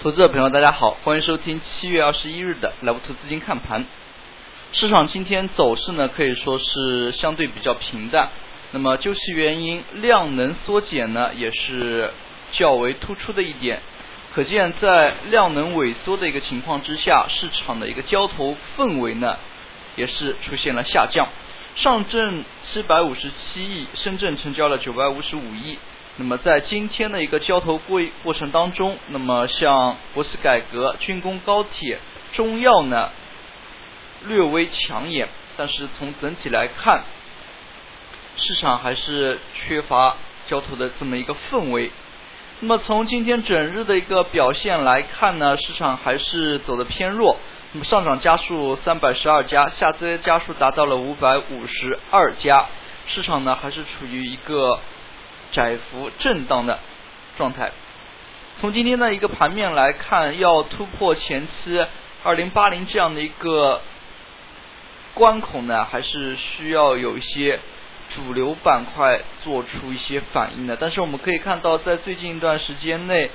投资者朋友，大家好，欢迎收听七月二十一日的莱布图资金看盘。市场今天走势呢，可以说是相对比较平淡。那么究其原因，量能缩减呢，也是较为突出的一点。可见在量能萎缩的一个情况之下，市场的一个交投氛围呢，也是出现了下降。上证七百五十七亿，深圳成交了九百五十五亿。那么在今天的一个交投过过程当中，那么像国企改革、军工、高铁、中药呢，略微抢眼，但是从整体来看，市场还是缺乏交投的这么一个氛围。那么从今天整日的一个表现来看呢，市场还是走的偏弱。那么上涨家数三百十二家，下跌家数达到了五百五十二家，市场呢还是处于一个。窄幅震荡的状态。从今天的一个盘面来看，要突破前期二零八零这样的一个关口呢，还是需要有一些主流板块做出一些反应的。但是我们可以看到，在最近一段时间内，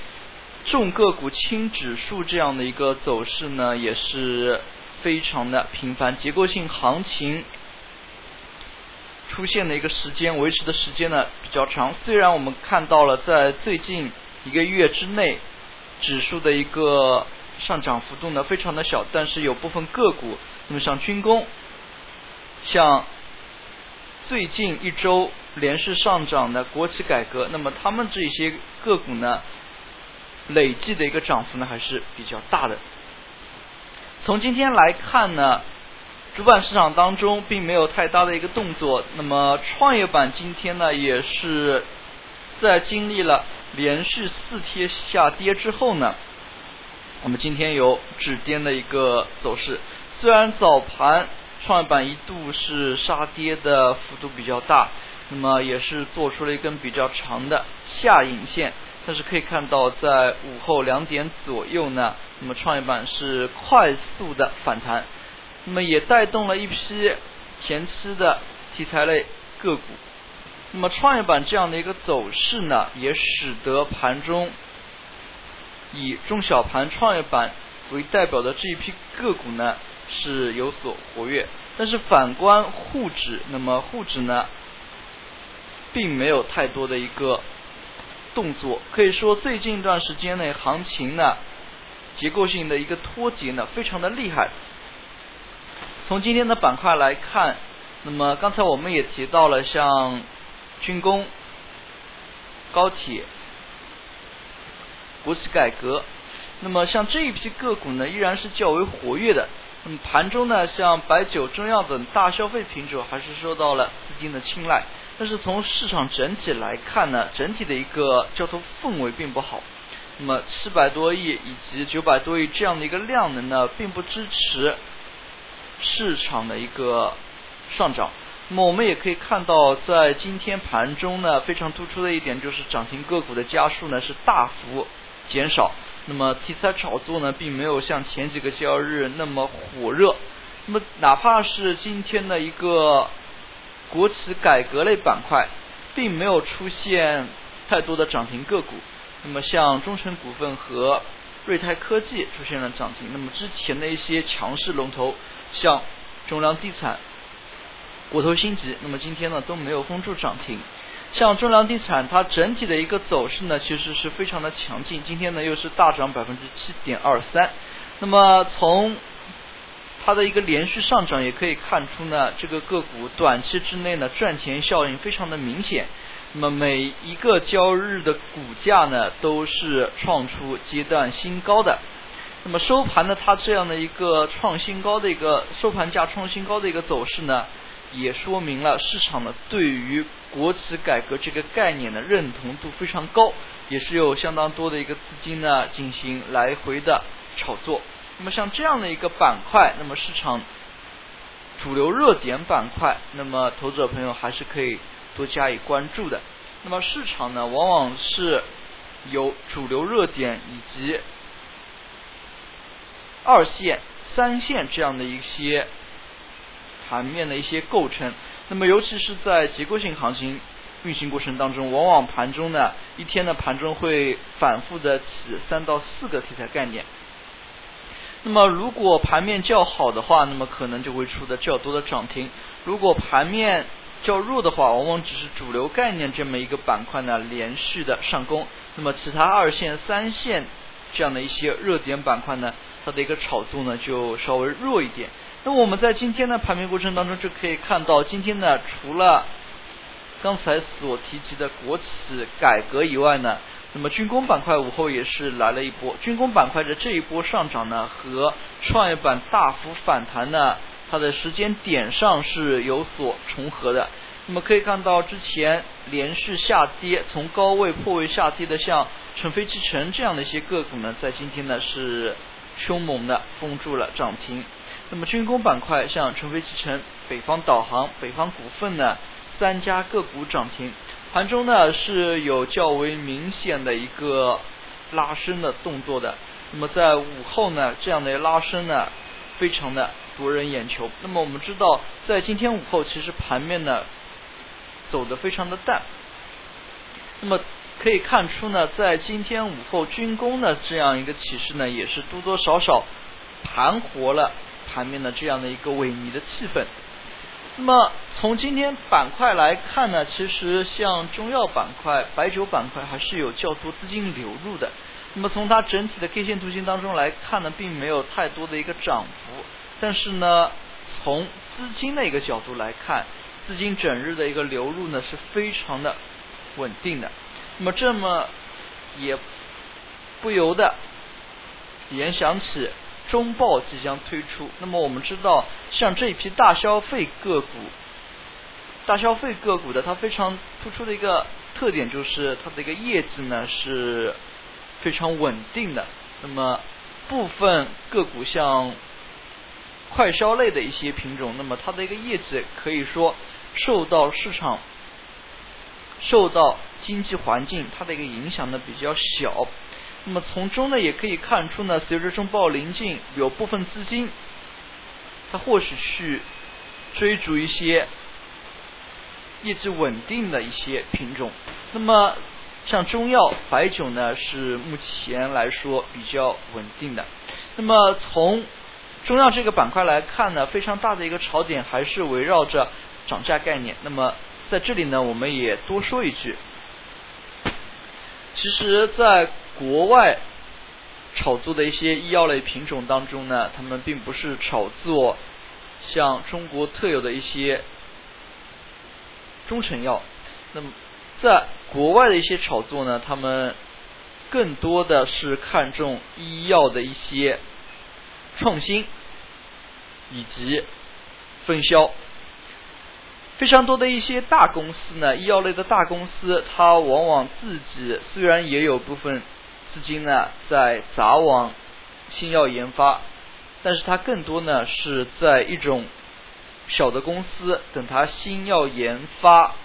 重个股轻指数这样的一个走势呢，也是非常的频繁，结构性行情。出现的一个时间维持的时间呢比较长，虽然我们看到了在最近一个月之内指数的一个上涨幅度呢非常的小，但是有部分个股，那么像军工，像最近一周连续上涨的国企改革，那么他们这些个股呢累计的一个涨幅呢还是比较大的。从今天来看呢。主板市场当中并没有太大的一个动作，那么创业板今天呢也是在经历了连续四天下跌之后呢，我们今天有止跌的一个走势。虽然早盘创业板一度是杀跌的幅度比较大，那么也是做出了一根比较长的下影线，但是可以看到在午后两点左右呢，那么创业板是快速的反弹。那么也带动了一批前期的题材类个股。那么创业板这样的一个走势呢，也使得盘中以中小盘创业板为代表的这一批个股呢是有所活跃。但是反观沪指，那么沪指呢并没有太多的一个动作。可以说最近一段时间内行情呢结构性的一个脱节呢非常的厉害。从今天的板块来看，那么刚才我们也提到了像军工、高铁、国企改革，那么像这一批个股呢，依然是较为活跃的。那么盘中呢，像白酒、中药等大消费品种还是受到了资金的青睐。但是从市场整体来看呢，整体的一个交投氛围并不好。那么七百多亿以及九百多亿这样的一个量能呢，并不支持。市场的一个上涨，那么我们也可以看到，在今天盘中呢，非常突出的一点就是涨停个股的家数呢是大幅减少。那么题材炒作呢，并没有像前几个交易日那么火热。那么哪怕是今天的一个国企改革类板块，并没有出现太多的涨停个股。那么像中成股份和瑞泰科技出现了涨停。那么之前的一些强势龙头。像中粮地产、国投星级，那么今天呢都没有封住涨停。像中粮地产，它整体的一个走势呢，其实是非常的强劲。今天呢又是大涨百分之七点二三。那么从它的一个连续上涨，也可以看出呢，这个个股短期之内呢赚钱效应非常的明显。那么每一个交易日的股价呢，都是创出阶段新高的。那么收盘呢，它这样的一个创新高的一个收盘价创新高的一个走势呢，也说明了市场呢对于国企改革这个概念的认同度非常高，也是有相当多的一个资金呢进行来回的炒作。那么像这样的一个板块，那么市场主流热点板块，那么投资者朋友还是可以多加以关注的。那么市场呢，往往是有主流热点以及二线、三线这样的一些盘面的一些构成，那么尤其是在结构性行情运行过程当中，往往盘中呢一天的盘中会反复的起三到四个题材概念。那么如果盘面较好的话，那么可能就会出的较多的涨停；如果盘面较弱的话，往往只是主流概念这么一个板块呢连续的上攻。那么其他二线、三线这样的一些热点板块呢，它的一个炒作呢就稍微弱一点。那么我们在今天的盘面过程当中就可以看到，今天呢除了刚才所提及的国企改革以外呢。那么军工板块午后也是来了一波，军工板块的这一波上涨呢，和创业板大幅反弹呢，它的时间点上是有所重合的。那么可以看到，之前连续下跌，从高位破位下跌的，像成飞集成这样的一些个股呢，在今天呢是凶猛的封住了涨停。那么军工板块，像成飞集成、北方导航、北方股份呢，三家个股涨停。盘中呢是有较为明显的一个拉升的动作的，那么在午后呢，这样的拉升呢非常的夺人眼球。那么我们知道，在今天午后，其实盘面呢走的非常的淡。那么可以看出呢，在今天午后军工的这样一个启示呢，也是多多少少盘活了盘面的这样的一个萎靡的气氛。那么从今天板块来看呢，其实像中药板块、白酒板块还是有较多资金流入的。那么从它整体的 K 线图形当中来看呢，并没有太多的一个涨幅。但是呢，从资金的一个角度来看，资金整日的一个流入呢是非常的稳定的。那么这么也不由得联想起。中报即将推出，那么我们知道，像这一批大消费个股，大消费个股的它非常突出的一个特点就是它的一个业绩呢是非常稳定的。那么部分个股像快消类的一些品种，那么它的一个业绩可以说受到市场、受到经济环境它的一个影响呢比较小。那么从中呢也可以看出呢，随着中报临近，有部分资金，它或许去追逐一些业绩稳定的一些品种。那么像中药、白酒呢，是目前来说比较稳定的。那么从中药这个板块来看呢，非常大的一个槽点还是围绕着涨价概念。那么在这里呢，我们也多说一句，其实，在国外炒作的一些医药类品种当中呢，他们并不是炒作像中国特有的一些中成药。那么，在国外的一些炒作呢，他们更多的是看重医药的一些创新以及分销。非常多的一些大公司呢，医药类的大公司，它往往自己虽然也有部分。资金呢在砸往新药研发，但是它更多呢是在一种小的公司，等它新药研发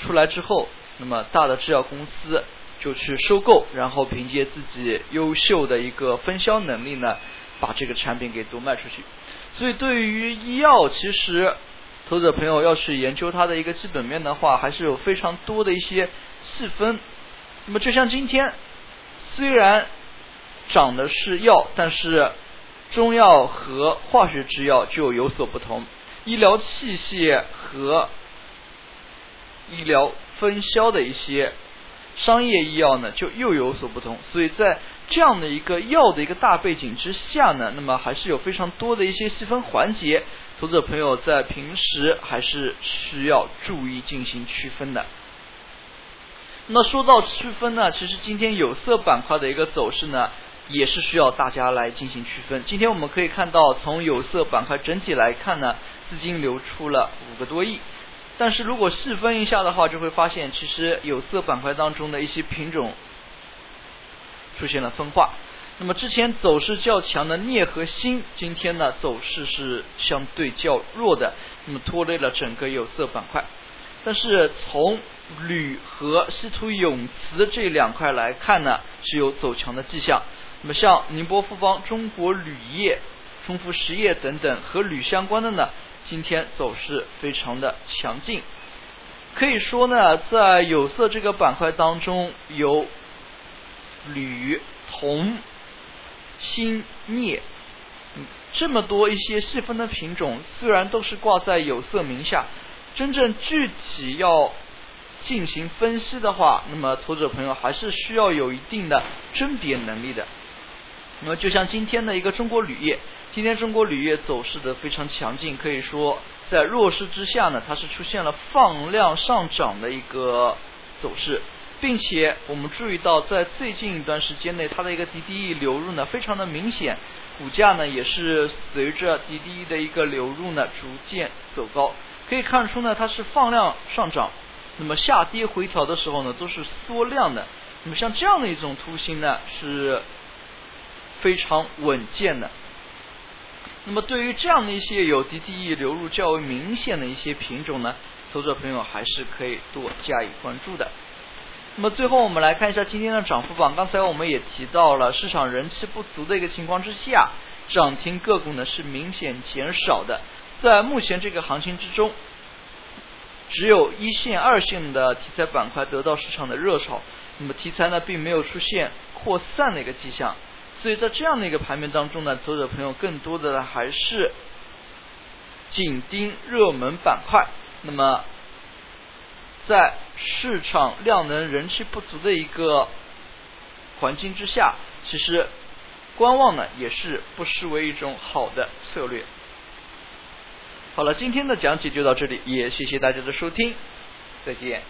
出来之后，那么大的制药公司就去收购，然后凭借自己优秀的一个分销能力呢，把这个产品给独卖出去。所以对于医药，其实投资者朋友要去研究它的一个基本面的话，还是有非常多的一些细分。那么就像今天。虽然涨的是药，但是中药和化学制药就有所不同，医疗器械和医疗分销的一些商业医药呢，就又有所不同。所以在这样的一个药的一个大背景之下呢，那么还是有非常多的一些细分环节，投资者朋友在平时还是需要注意进行区分的。那说到区分呢，其实今天有色板块的一个走势呢，也是需要大家来进行区分。今天我们可以看到，从有色板块整体来看呢，资金流出了五个多亿。但是如果细分一下的话，就会发现，其实有色板块当中的一些品种出现了分化。那么之前走势较强的镍和锌，今天呢走势是相对较弱的，那么拖累了整个有色板块。但是从铝和稀土永磁这两块来看呢，是有走强的迹象。那么像宁波富邦、中国铝业、中孚实业等等和铝相关的呢，今天走势非常的强劲。可以说呢，在有色这个板块当中，有铝、铜、锌、镍，这么多一些细分的品种，虽然都是挂在有色名下，真正具体要进行分析的话，那么投资者朋友还是需要有一定的甄别能力的。那么就像今天的一个中国铝业，今天中国铝业走势的非常强劲，可以说。在弱势之下呢，它是出现了放量上涨的一个走势，并且我们注意到，在最近一段时间内，它的一个 DDE 流入呢非常的明显，股价呢也是随着 DDE 的一个流入呢逐渐走高，可以看出呢它是放量上涨，那么下跌回调的时候呢都是缩量的，那么像这样的一种图形呢是非常稳健的。那么对于这样的一些有 DDE 流入较为明显的一些品种呢，投资者朋友还是可以多加以关注的。那么最后我们来看一下今天的涨幅榜，刚才我们也提到了市场人气不足的一个情况之下，涨停个股呢是明显减少的。在目前这个行情之中，只有一线、二线的题材板块得到市场的热炒，那么题材呢并没有出现扩散的一个迹象。所以在这样的一个盘面当中呢，投资者朋友更多的还是紧盯热门板块。那么，在市场量能人气不足的一个环境之下，其实观望呢也是不失为一种好的策略。好了，今天的讲解就到这里，也谢谢大家的收听，再见。